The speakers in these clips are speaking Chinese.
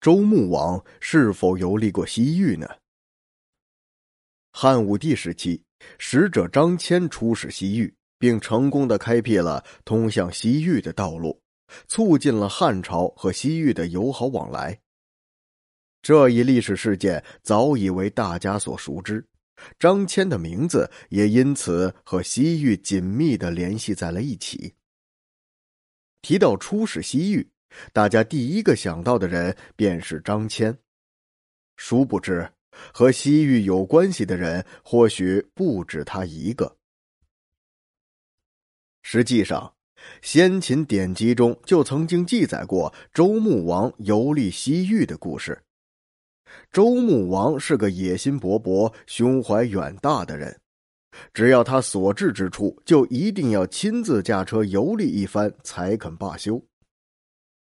周穆王是否游历过西域呢？汉武帝时期，使者张骞出使西域，并成功的开辟了通向西域的道路，促进了汉朝和西域的友好往来。这一历史事件早已为大家所熟知，张骞的名字也因此和西域紧密的联系在了一起。提到出使西域，大家第一个想到的人便是张骞。殊不知，和西域有关系的人或许不止他一个。实际上，先秦典籍中就曾经记载过周穆王游历西域的故事。周穆王是个野心勃勃、胸怀远大的人。只要他所至之处，就一定要亲自驾车游历一番，才肯罢休。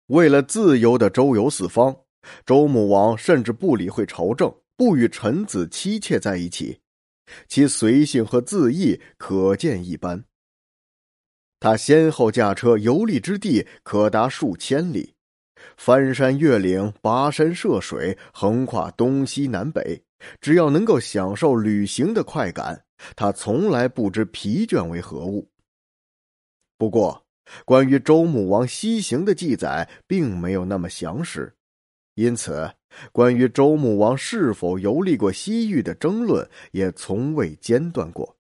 为了自由的周游四方，周穆王甚至不理会朝政，不与臣子妻妾在一起，其随性和恣意可见一斑。他先后驾车游历之地可达数千里，翻山越岭、跋山涉水，横跨东西南北，只要能够享受旅行的快感。他从来不知疲倦为何物。不过，关于周穆王西行的记载并没有那么详实，因此，关于周穆王是否游历过西域的争论也从未间断过。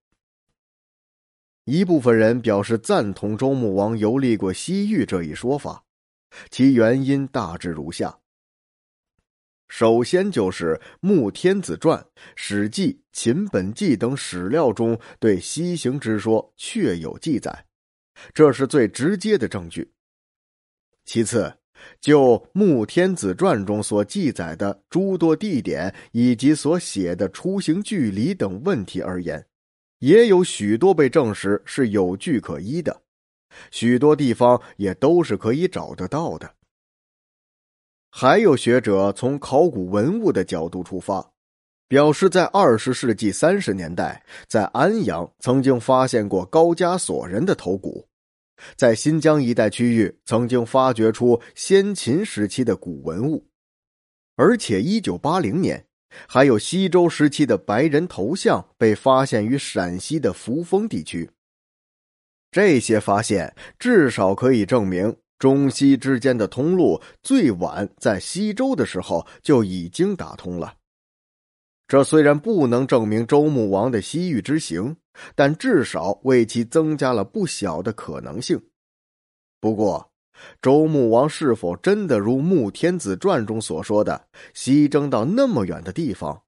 一部分人表示赞同周穆王游历过西域这一说法，其原因大致如下。首先就是《穆天子传》《史记》《秦本纪》等史料中对西行之说确有记载，这是最直接的证据。其次，就《穆天子传》中所记载的诸多地点以及所写的出行距离等问题而言，也有许多被证实是有据可依的，许多地方也都是可以找得到的。还有学者从考古文物的角度出发，表示在二十世纪三十年代，在安阳曾经发现过高加索人的头骨，在新疆一带区域曾经发掘出先秦时期的古文物，而且一九八零年，还有西周时期的白人头像被发现于陕西的扶风地区。这些发现至少可以证明。中西之间的通路最晚在西周的时候就已经打通了。这虽然不能证明周穆王的西域之行，但至少为其增加了不小的可能性。不过，周穆王是否真的如《穆天子传》中所说的西征到那么远的地方，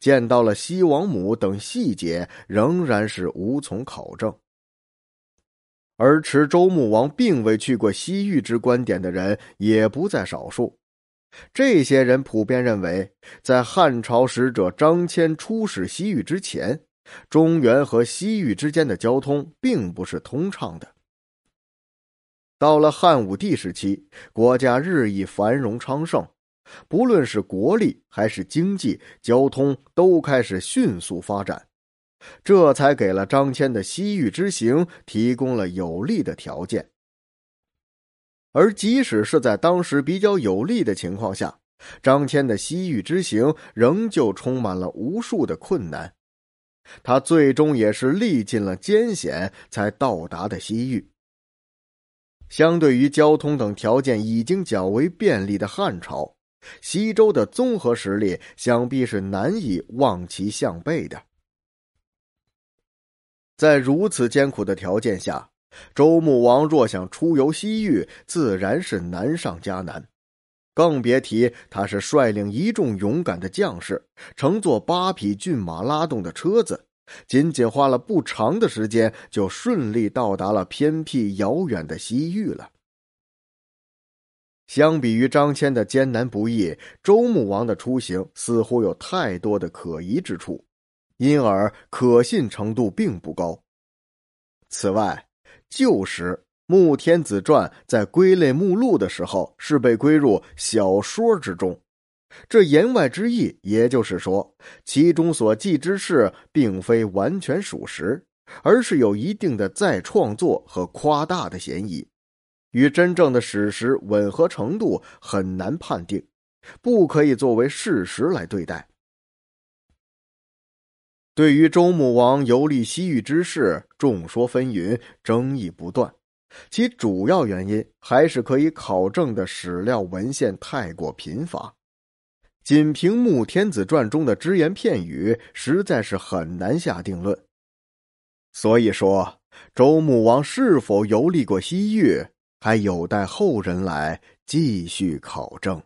见到了西王母等细节，仍然是无从考证。而持周穆王并未去过西域之观点的人也不在少数。这些人普遍认为，在汉朝使者张骞出使西域之前，中原和西域之间的交通并不是通畅的。到了汉武帝时期，国家日益繁荣昌盛，不论是国力还是经济、交通，都开始迅速发展。这才给了张骞的西域之行提供了有利的条件。而即使是在当时比较有利的情况下，张骞的西域之行仍旧充满了无数的困难。他最终也是历尽了艰险才到达的西域。相对于交通等条件已经较为便利的汉朝，西周的综合实力想必是难以望其项背的。在如此艰苦的条件下，周穆王若想出游西域，自然是难上加难。更别提他是率领一众勇敢的将士，乘坐八匹骏马拉动的车子，仅仅花了不长的时间，就顺利到达了偏僻遥远的西域了。相比于张骞的艰难不易，周穆王的出行似乎有太多的可疑之处。因而可信程度并不高。此外，旧时《穆天子传》在归类目录的时候是被归入小说之中，这言外之意，也就是说，其中所记之事并非完全属实，而是有一定的再创作和夸大的嫌疑，与真正的史实吻合程度很难判定，不可以作为事实来对待。对于周穆王游历西域之事，众说纷纭，争议不断。其主要原因还是可以考证的史料文献太过贫乏，仅凭《穆天子传》中的只言片语，实在是很难下定论。所以说，周穆王是否游历过西域，还有待后人来继续考证。